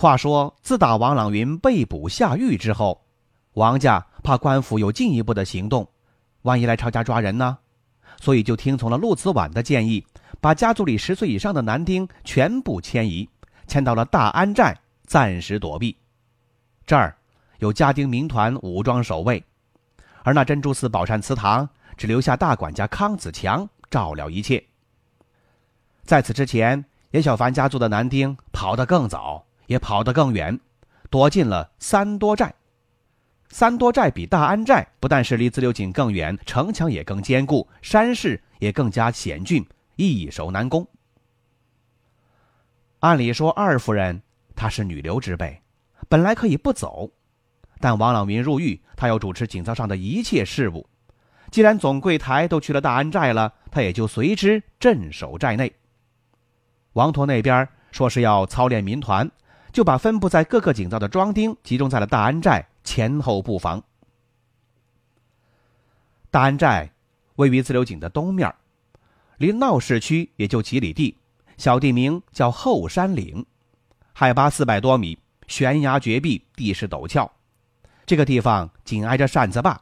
话说，自打王朗云被捕下狱之后，王家怕官府有进一步的行动，万一来抄家抓人呢？所以就听从了陆子婉的建议，把家族里十岁以上的男丁全部迁移，迁到了大安寨，暂时躲避。这儿有家丁民团武装守卫，而那珍珠寺宝善祠堂只留下大管家康子强照料一切。在此之前，严小凡家族的男丁跑得更早。也跑得更远，躲进了三多寨。三多寨比大安寨不但是离自流井更远，城墙也更坚固，山势也更加险峻，易守难攻。按理说，二夫人她是女流之辈，本来可以不走，但王朗云入狱，他要主持井灶上的一切事务。既然总柜台都去了大安寨了，他也就随之镇守寨内。王陀那边说是要操练民团。就把分布在各个井灶的庄丁集中在了大安寨前后布防。大安寨位于自流井的东面，离闹市区也就几里地，小地名叫后山岭，海拔四百多米，悬崖绝壁，地势陡峭。这个地方紧挨着扇子坝，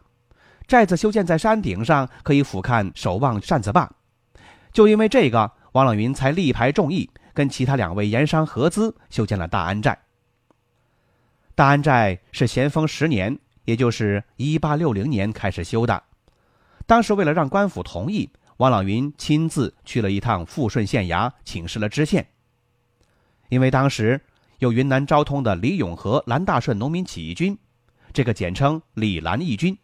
寨子修建在山顶上，可以俯瞰守望扇子坝。就因为这个，王朗云才力排众议。跟其他两位盐商合资修建了大安寨。大安寨是咸丰十年，也就是一八六零年开始修的。当时为了让官府同意，王朗云亲自去了一趟富顺县衙，请示了知县。因为当时有云南昭通的李永和蓝大顺农民起义军，这个简称李蓝义军。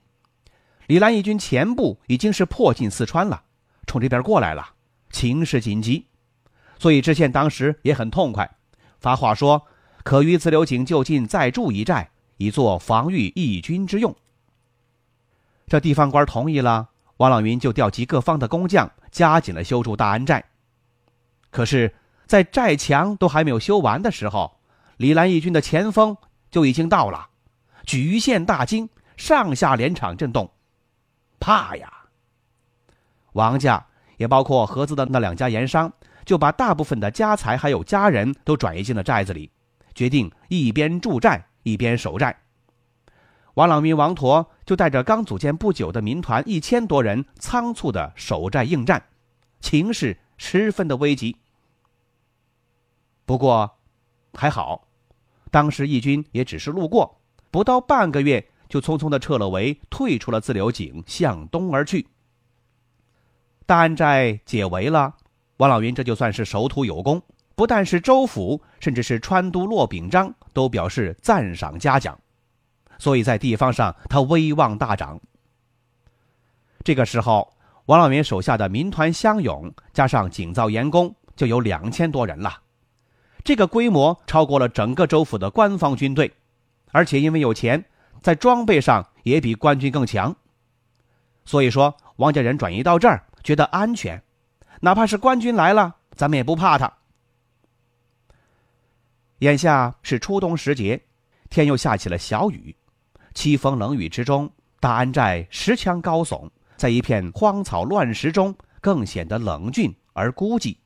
李蓝义军前部已经是迫近四川了，冲这边过来了，情势紧急。所以知县当时也很痛快，发话说可于自流井就近再筑一寨，以作防御义军之用。这地方官同意了，王朗云就调集各方的工匠，加紧了修筑大安寨。可是，在寨墙都还没有修完的时候，李兰义军的前锋就已经到了，举县大惊，上下连场震动，怕呀！王家也包括合资的那两家盐商。就把大部分的家财还有家人都转移进了寨子里，决定一边驻寨一边守寨。王朗云、王陀就带着刚组建不久的民团一千多人，仓促的守寨应战，情势十分的危急。不过，还好，当时义军也只是路过，不到半个月就匆匆的撤了围，退出了自流井，向东而去。大安寨解围了。王老云这就算是守土有功，不但是州府，甚至是川都骆秉章都表示赞赏嘉奖，所以在地方上他威望大涨。这个时候，王老云手下的民团乡勇加上井造盐工就有两千多人了，这个规模超过了整个州府的官方军队，而且因为有钱，在装备上也比官军更强。所以说，王家人转移到这儿，觉得安全。哪怕是官军来了，咱们也不怕他。眼下是初冬时节，天又下起了小雨，凄风冷雨之中，大安寨石墙高耸，在一片荒草乱石中，更显得冷峻而孤寂。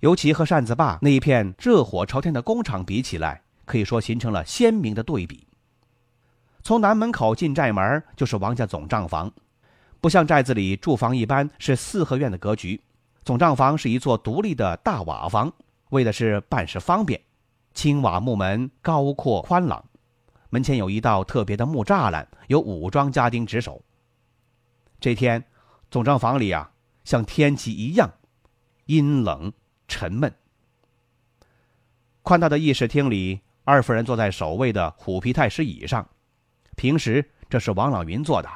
尤其和扇子坝那一片热火朝天的工厂比起来，可以说形成了鲜明的对比。从南门口进寨门就是王家总账房，不像寨子里住房一般是四合院的格局。总账房是一座独立的大瓦房，为的是办事方便。青瓦木门高阔宽朗，门前有一道特别的木栅栏，有武装家丁值守。这天，总账房里啊，像天气一样阴冷沉闷。宽大的议事厅里，二夫人坐在首位的虎皮太师椅上，平时这是王朗云坐的。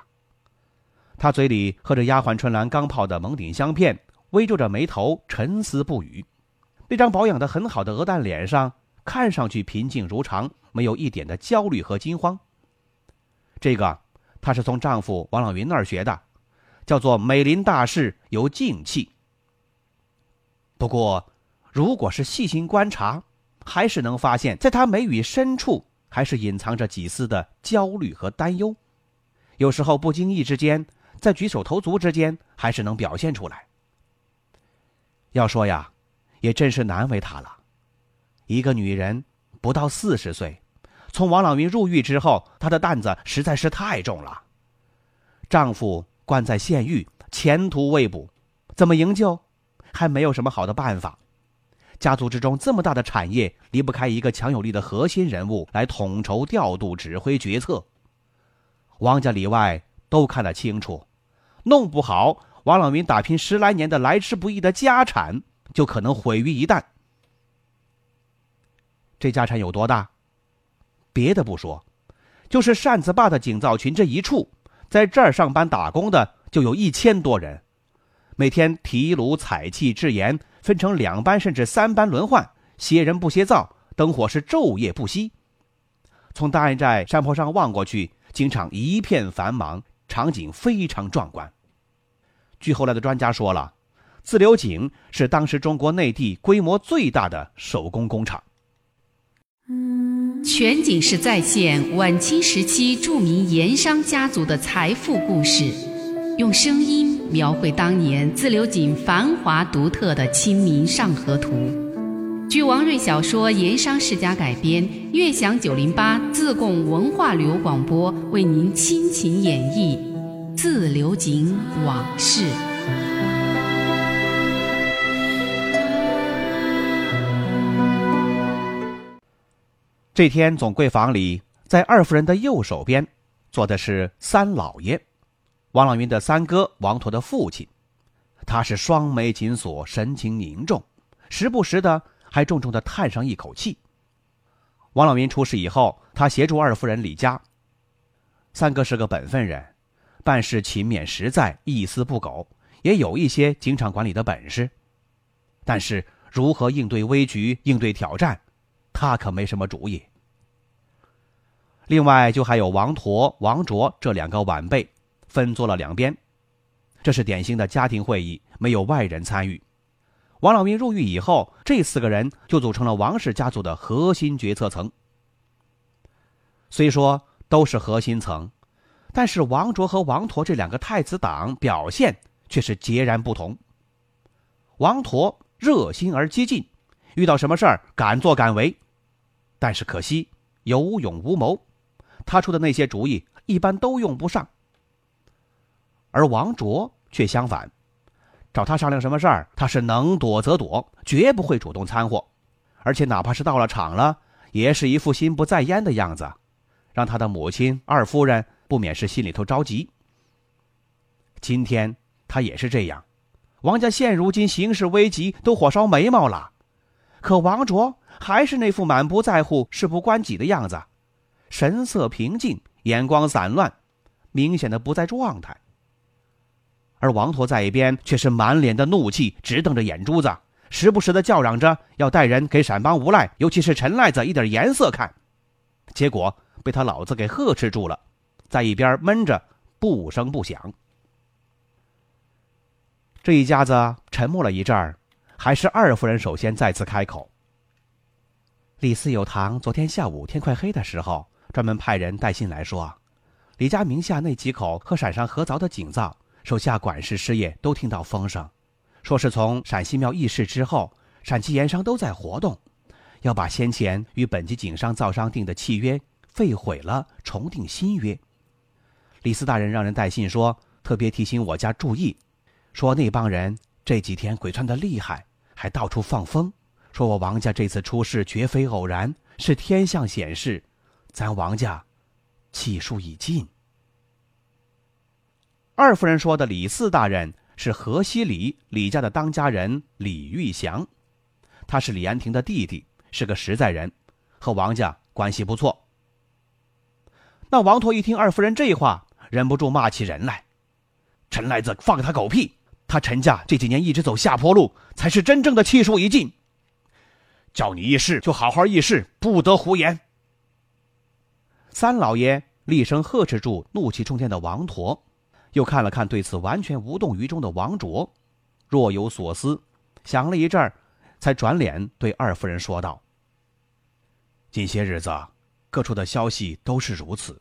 他嘴里喝着丫鬟春兰刚泡的蒙顶香片。微皱着眉头，沉思不语。那张保养的很好的鹅蛋脸上，看上去平静如常，没有一点的焦虑和惊慌。这个她是从丈夫王朗云那儿学的，叫做“美林大事有静气”。不过，如果是细心观察，还是能发现，在她眉宇深处，还是隐藏着几丝的焦虑和担忧。有时候不经意之间，在举手投足之间，还是能表现出来。要说呀，也真是难为她了。一个女人不到四十岁，从王朗云入狱之后，她的担子实在是太重了。丈夫关在县狱，前途未卜，怎么营救？还没有什么好的办法。家族之中这么大的产业，离不开一个强有力的核心人物来统筹调度、指挥决策。王家里外都看得清楚，弄不好王朗云打拼十来年的来之不易的家产，就可能毁于一旦。这家产有多大？别的不说，就是扇子坝的井灶群这一处，在这儿上班打工的就有一千多人，每天提炉采气制盐，分成两班甚至三班轮换，歇人不歇灶，灯火是昼夜不息。从大安寨山坡上望过去，经常一片繁忙，场景非常壮观。据后来的专家说了，自流井是当时中国内地规模最大的手工工厂。全景式再现晚清时期著名盐商家族的财富故事，用声音描绘当年自流井繁华独特的《清明上河图》。据王瑞小说《盐商世家》改编，悦享九零八自贡文化旅游广播为您倾情演绎《自流井往事》。这天，总柜房里，在二夫人的右手边，坐的是三老爷，王朗云的三哥，王驼的父亲。他是双眉紧锁，神情凝重，时不时的还重重的叹上一口气。王朗云出事以后，他协助二夫人李家。三哥是个本分人，办事勤勉实在，一丝不苟，也有一些经常管理的本事。但是如何应对危局、应对挑战，他可没什么主意。另外，就还有王陀、王卓这两个晚辈，分坐了两边。这是典型的家庭会议，没有外人参与。王老云入狱以后，这四个人就组成了王氏家族的核心决策层。虽说都是核心层，但是王卓和王陀这两个太子党表现却是截然不同。王陀热心而激进，遇到什么事儿敢作敢为，但是可惜有勇无谋。他出的那些主意一般都用不上，而王卓却相反，找他商量什么事儿，他是能躲则躲，绝不会主动掺和，而且哪怕是到了场了，也是一副心不在焉的样子，让他的母亲二夫人不免是心里头着急。今天他也是这样，王家现如今形势危急，都火烧眉毛了，可王卓还是那副满不在乎、事不关己的样子。神色平静，眼光散乱，明显的不在状态。而王驼在一边却是满脸的怒气，直瞪着眼珠子，时不时的叫嚷着要带人给陕帮无赖，尤其是陈赖子一点颜色看。结果被他老子给呵斥住了，在一边闷着，不声不响。这一家子沉默了一阵儿，还是二夫人首先再次开口：“李四有堂昨天下午天快黑的时候。”专门派人带信来说，李家名下那几口和陕上合凿的井灶，手下管事师爷都听到风声，说是从陕西庙议事之后，陕西盐商都在活动，要把先前与本级井商造商定的契约废毁了，重订新约。李四大人让人带信说，特别提醒我家注意，说那帮人这几天鬼窜的厉害，还到处放风，说我王家这次出事绝非偶然，是天象显示。咱王家气数已尽。二夫人说的李四大人是河西里李家的当家人李玉祥，他是李安亭的弟弟，是个实在人，和王家关系不错。那王驼一听二夫人这话，忍不住骂起人来：“陈赖子放他狗屁！他陈家这几年一直走下坡路，才是真正的气数已尽。叫你议事就好好议事，不得胡言。三老爷厉声呵斥住怒气冲天的王陀，又看了看对此完全无动于衷的王卓，若有所思，想了一阵儿，才转脸对二夫人说道：“近些日子，各处的消息都是如此，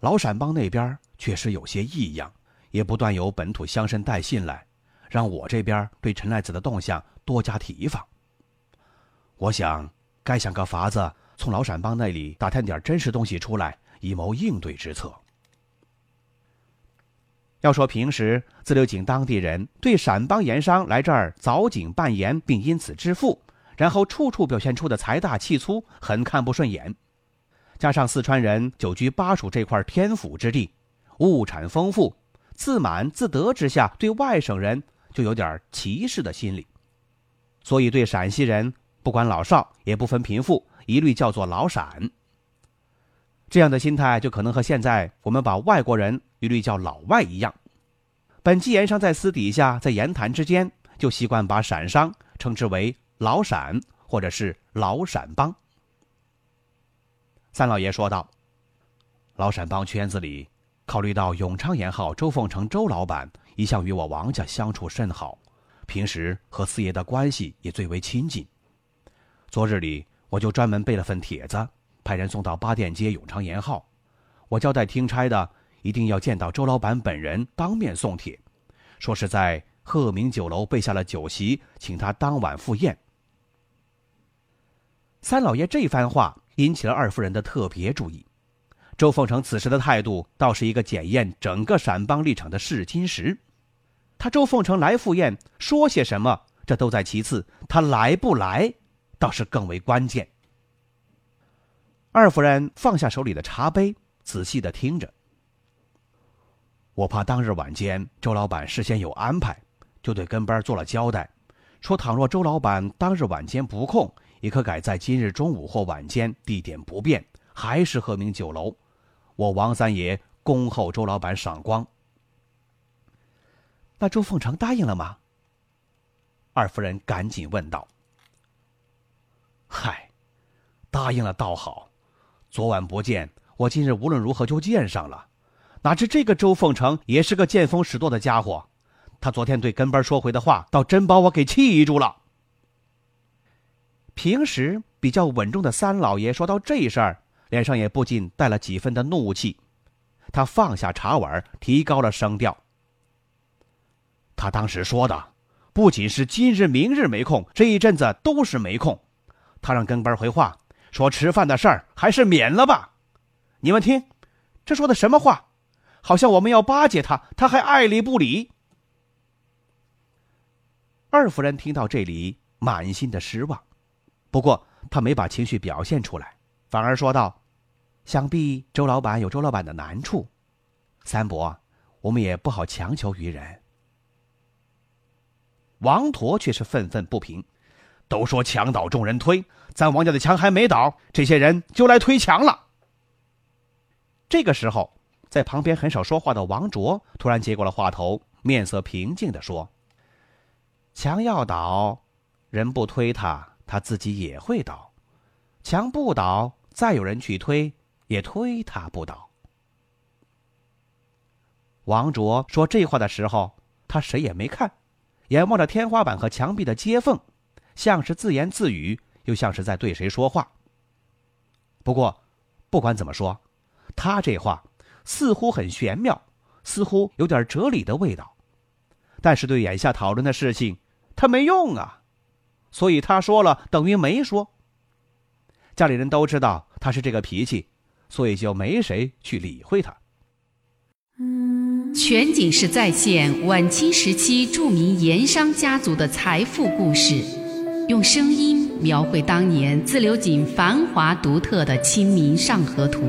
老陕帮那边确实有些异样，也不断有本土乡绅带信来，让我这边对陈赖子的动向多加提防。我想，该想个法子。”从老陕帮那里打探点真实东西出来，以谋应对之策。要说平时自流井当地人对陕帮盐商来这儿凿井办盐，并因此致富，然后处处表现出的财大气粗，很看不顺眼。加上四川人久居巴蜀这块天府之地，物产丰富，自满自得之下，对外省人就有点歧视的心理，所以对陕西人不管老少，也不分贫富。一律叫做老陕，这样的心态就可能和现在我们把外国人一律叫老外一样。本纪言商在私底下在言谈之间就习惯把陕商称之为老陕或者是老陕帮。三老爷说道：“老陕帮圈子里，考虑到永昌盐号周凤成周老板一向与我王家相处甚好，平时和四爷的关系也最为亲近。昨日里。”我就专门备了份帖子，派人送到八店街永昌盐号。我交代听差的，一定要见到周老板本人，当面送帖，说是在鹤鸣酒楼备下了酒席，请他当晚赴宴。三老爷这番话引起了二夫人的特别注意。周凤成此时的态度，倒是一个检验整个陕帮立场的试金石。他周凤成来赴宴，说些什么，这都在其次，他来不来？倒是更为关键。二夫人放下手里的茶杯，仔细的听着。我怕当日晚间周老板事先有安排，就对跟班做了交代，说倘若周老板当日晚间不空，也可改在今日中午或晚间，地点不变，还是鹤鸣酒楼。我王三爷恭候周老板赏光。那周凤成答应了吗？二夫人赶紧问道。嗨，答应了倒好。昨晚不见，我今日无论如何就见上了。哪知这个周凤成也是个见风使舵的家伙，他昨天对跟班说回的话，倒真把我给气住了。平时比较稳重的三老爷说到这事儿，脸上也不禁带了几分的怒气。他放下茶碗，提高了声调：“他当时说的，不仅是今日、明日没空，这一阵子都是没空。”他让跟班回话，说吃饭的事儿还是免了吧。你们听，这说的什么话？好像我们要巴结他，他还爱理不理。二夫人听到这里，满心的失望，不过他没把情绪表现出来，反而说道：“想必周老板有周老板的难处，三伯，我们也不好强求于人。”王陀却是愤愤不平。都说墙倒众人推，咱王家的墙还没倒，这些人就来推墙了。这个时候，在旁边很少说话的王卓突然接过了话头，面色平静的说：“墙要倒，人不推他，他自己也会倒；墙不倒，再有人去推，也推他不倒。”王卓说这话的时候，他谁也没看，眼望着天花板和墙壁的接缝。像是自言自语，又像是在对谁说话。不过，不管怎么说，他这话似乎很玄妙，似乎有点哲理的味道。但是对眼下讨论的事情，他没用啊。所以他说了等于没说。家里人都知道他是这个脾气，所以就没谁去理会他。全景式再现晚清时期著名盐商家族的财富故事。用声音描绘当年自流井繁华独特的《清明上河图》，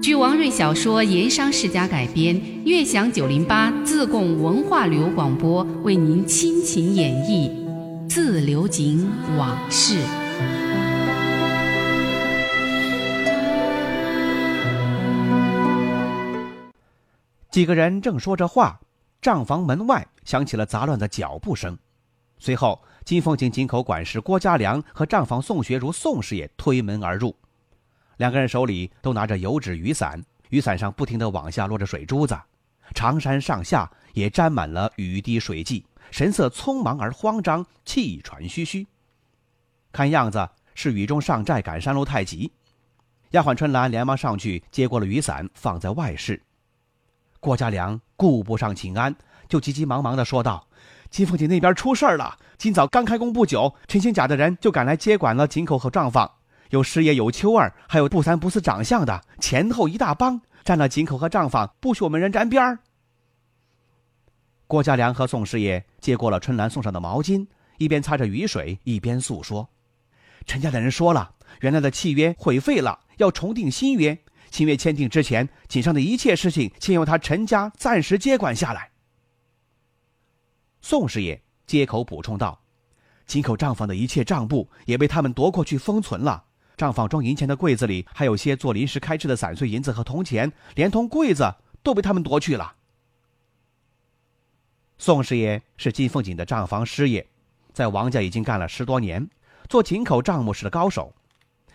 据王瑞小说《盐商世家》改编，悦享九零八自贡文化旅游广播为您倾情演绎自流井往事。几个人正说着话，账房门外响起了杂乱的脚步声，随后。金凤井井口管事郭家良和账房宋学儒宋师爷推门而入，两个人手里都拿着油纸雨伞，雨伞上不停地往下落着水珠子，长衫上下也沾满了雨滴水迹，神色匆忙而慌张，气喘吁吁。看样子是雨中上寨赶山路太急。丫鬟春兰连忙上去接过了雨伞，放在外室。郭家良顾不上请安，就急急忙忙地说道。金凤姐那边出事了。今早刚开工不久，陈兴甲的人就赶来接管了井口和账房，有师爷，有秋儿，还有不三不四长相的，前后一大帮，占了井口和账房，不许我们人沾边儿。郭家良和宋师爷接过了春兰送上的毛巾，一边擦着雨水，一边诉说：“陈家的人说了，原来的契约毁废了，要重订新约。新约签订之前，井上的一切事情，先由他陈家暂时接管下来。”宋师爷接口补充道：“井口账房的一切账簿也被他们夺过去封存了。账房装银钱的柜子里还有些做临时开支的散碎银子和铜钱，连同柜子都被他们夺去了。”宋师爷是金凤锦的账房师爷，在王家已经干了十多年，做井口账目时的高手。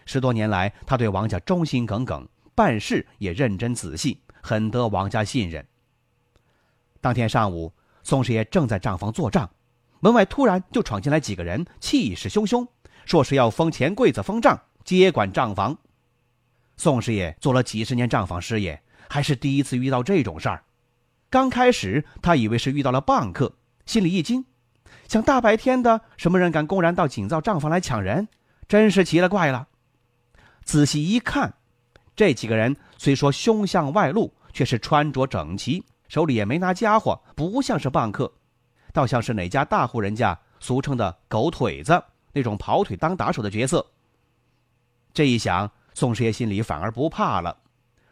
十多年来，他对王家忠心耿耿，办事也认真仔细，很得王家信任。当天上午。宋师爷正在账房做账，门外突然就闯进来几个人，气势汹汹，说是要封钱柜子、封账、接管账房。宋师爷做了几十年账房师爷，还是第一次遇到这种事儿。刚开始他以为是遇到了棒客，心里一惊，想大白天的，什么人敢公然到井灶账房来抢人？真是奇了怪了。仔细一看，这几个人虽说凶相外露，却是穿着整齐。手里也没拿家伙，不像是棒客，倒像是哪家大户人家俗称的“狗腿子”那种跑腿当打手的角色。这一想，宋师爷心里反而不怕了。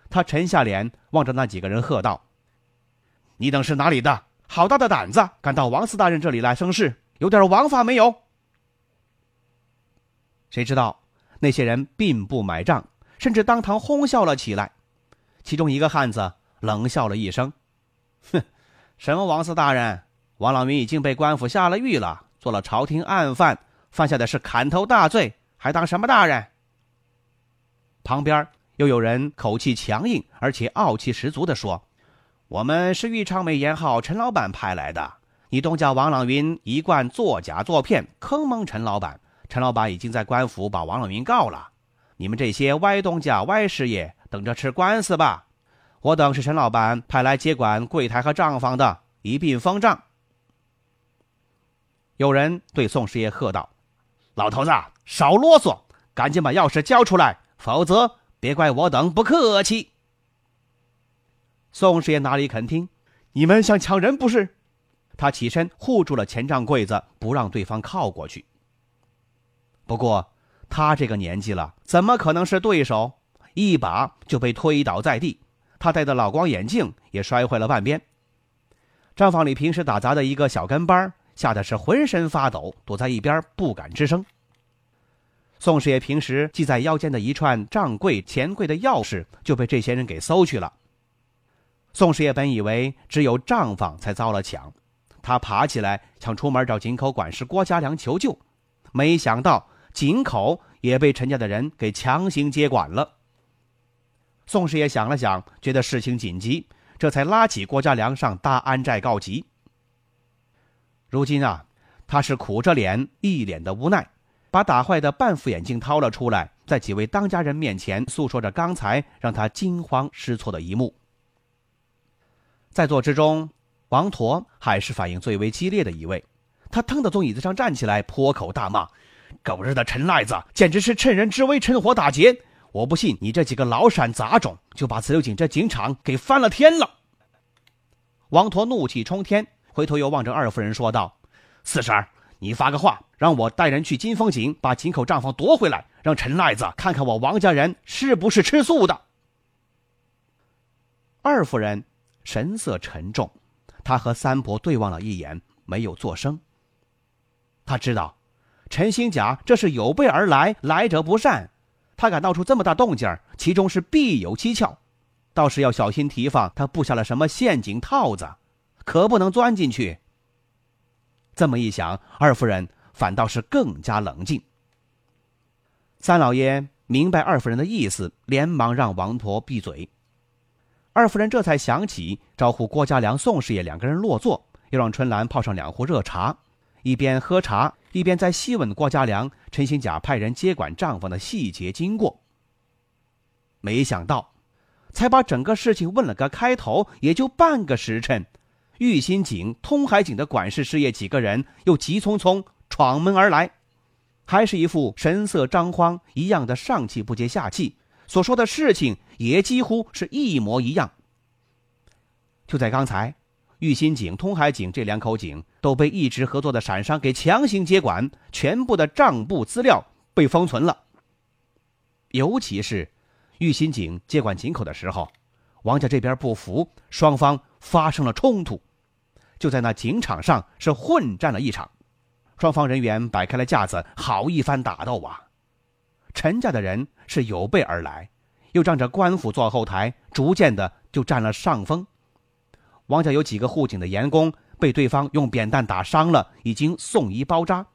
他沉下脸，望着那几个人喝道：“你等是哪里的？好大的胆子，敢到王四大人这里来生事，有点王法没有？”谁知道那些人并不买账，甚至当堂哄笑了起来。其中一个汉子冷笑了一声。哼，什么王四大人？王老民已经被官府下了狱了，做了朝廷案犯，犯下的是砍头大罪，还当什么大人？旁边又有人口气强硬，而且傲气十足的说：“我们是豫昌美颜号陈老板派来的，你东家王朗云一贯作假作骗，坑蒙陈老板。陈老板已经在官府把王朗云告了，你们这些歪东家、歪师爷，等着吃官司吧。”我等是陈老板派来接管柜台和账房的，一并封账。有人对宋师爷喝道：“老头子，少啰嗦，赶紧把钥匙交出来，否则别怪我等不客气。”宋师爷哪里肯听？你们想抢人不是？他起身护住了钱账柜子，不让对方靠过去。不过他这个年纪了，怎么可能是对手？一把就被推倒在地。他戴的老光眼镜也摔坏了半边。账房里平时打杂的一个小跟班吓得是浑身发抖，躲在一边不敢吱声。宋师爷平时系在腰间的一串账柜、钱柜的钥匙就被这些人给搜去了。宋师爷本以为只有账房才遭了抢，他爬起来想出门找井口管事郭家良求救，没想到井口也被陈家的人给强行接管了。宋师爷想了想，觉得事情紧急，这才拉起郭家良上大安寨告急。如今啊，他是苦着脸，一脸的无奈，把打坏的半副眼镜掏了出来，在几位当家人面前诉说着刚才让他惊慌失措的一幕。在座之中，王驼还是反应最为激烈的一位，他腾的从椅子上站起来，破口大骂：“狗日的陈赖子，简直是趁人之危，趁火打劫！”我不信你这几个老陕杂种就把紫流井这井场给翻了天了。王驼怒气冲天，回头又望着二夫人说道：“四婶儿，你发个话，让我带人去金风井把井口账房夺回来，让陈赖子看看我王家人是不是吃素的。”二夫人神色沉重，他和三伯对望了一眼，没有作声。他知道，陈兴甲这是有备而来，来者不善。他敢闹出这么大动静其中是必有蹊跷，倒是要小心提防他布下了什么陷阱套子，可不能钻进去。这么一想，二夫人反倒是更加冷静。三老爷明白二夫人的意思，连忙让王婆闭嘴。二夫人这才想起招呼郭家良、宋师爷两个人落座，又让春兰泡上两壶热茶，一边喝茶一边在细问郭家良、陈新甲派人接管账房的细节经过。没想到，才把整个事情问了个开头，也就半个时辰，玉新井、通海井的管事师爷几个人又急匆匆闯门而来。还是一副神色张慌一样的上气不接下气，所说的事情也几乎是一模一样。就在刚才，玉新井、通海井这两口井都被一直合作的陕商给强行接管，全部的账簿资料被封存了。尤其是玉新井接管井口的时候，王家这边不服，双方发生了冲突，就在那井场上是混战了一场。双方人员摆开了架子，好一番打斗啊！陈家的人是有备而来，又仗着官府做后台，逐渐的就占了上风。王家有几个护警的员工被对方用扁担打伤了，已经送医包扎。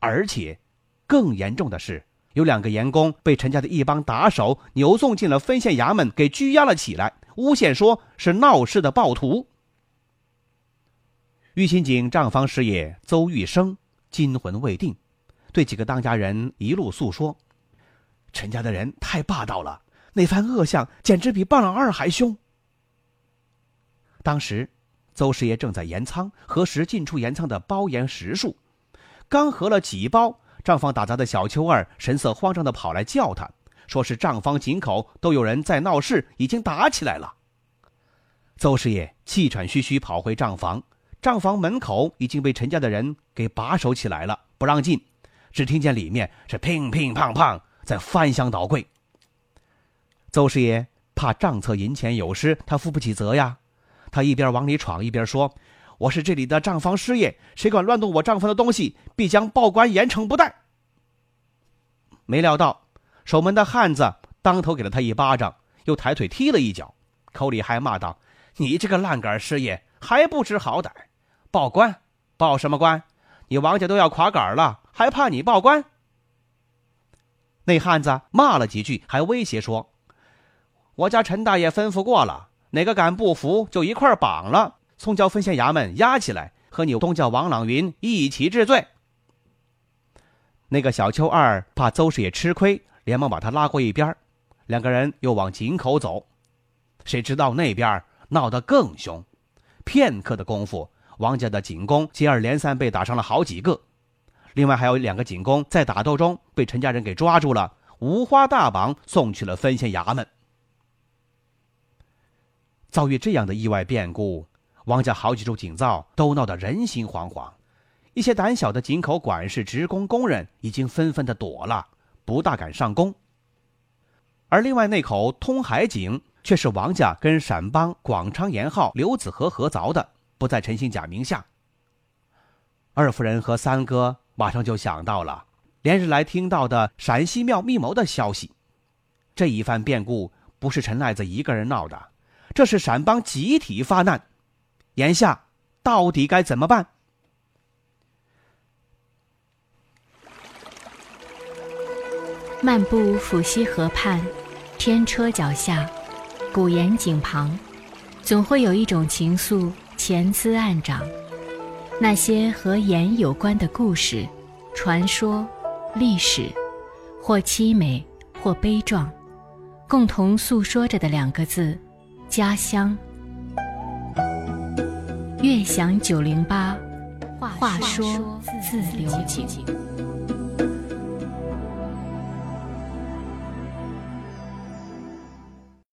而且，更严重的是，有两个员工被陈家的一帮打手扭送进了分县衙门，给拘押了起来，诬陷说是闹事的暴徒。玉新井账房师爷邹玉生惊魂未定，对几个当家人一路诉说：“陈家的人太霸道了，那番恶相简直比棒老二还凶。”当时，邹师爷正在盐仓核实进出盐仓的包盐实数，刚核了几包，账房打杂的小秋二神色慌张的跑来叫他，说是账房井口都有人在闹事，已经打起来了。邹师爷气喘吁吁跑回账房。账房门口已经被陈家的人给把守起来了，不让进。只听见里面是乒乒乓乓在翻箱倒柜。邹师爷怕账册银钱有失，他负不起责呀。他一边往里闯，一边说：“我是这里的账房师爷，谁敢乱动我账房的东西，必将报官严惩不贷。”没料到守门的汉子当头给了他一巴掌，又抬腿踢了一脚，口里还骂道：“你这个烂杆师爷，还不知好歹！”报官，报什么官？你王家都要垮杆了，还怕你报官？那汉子骂了几句，还威胁说：“我家陈大爷吩咐过了，哪个敢不服，就一块绑了，送交分县衙门押起来，和你东家王朗云一起治罪。”那个小秋二怕邹师爷吃亏，连忙把他拉过一边，两个人又往井口走。谁知道那边闹得更凶，片刻的功夫。王家的井工接二连三被打伤了好几个，另外还有两个警工在打斗中被陈家人给抓住了，五花大绑送去了分县衙门。遭遇这样的意外变故，王家好几处警灶都闹得人心惶惶，一些胆小的井口管事、职工、工人已经纷纷的躲了，不大敢上工。而另外那口通海井却是王家跟陕帮广昌盐号刘子和合凿的。不在陈新甲名下。二夫人和三哥马上就想到了连日来听到的陕西庙密谋的消息，这一番变故不是陈赖子一个人闹的，这是陕帮集体发难。眼下到底该怎么办？漫步抚溪河畔，天车脚下，古岩井旁，总会有一种情愫。潜滋暗长，那些和盐有关的故事、传说、历史，或凄美，或悲壮，共同诉说着的两个字：家乡。悦享九零八，话说自流井。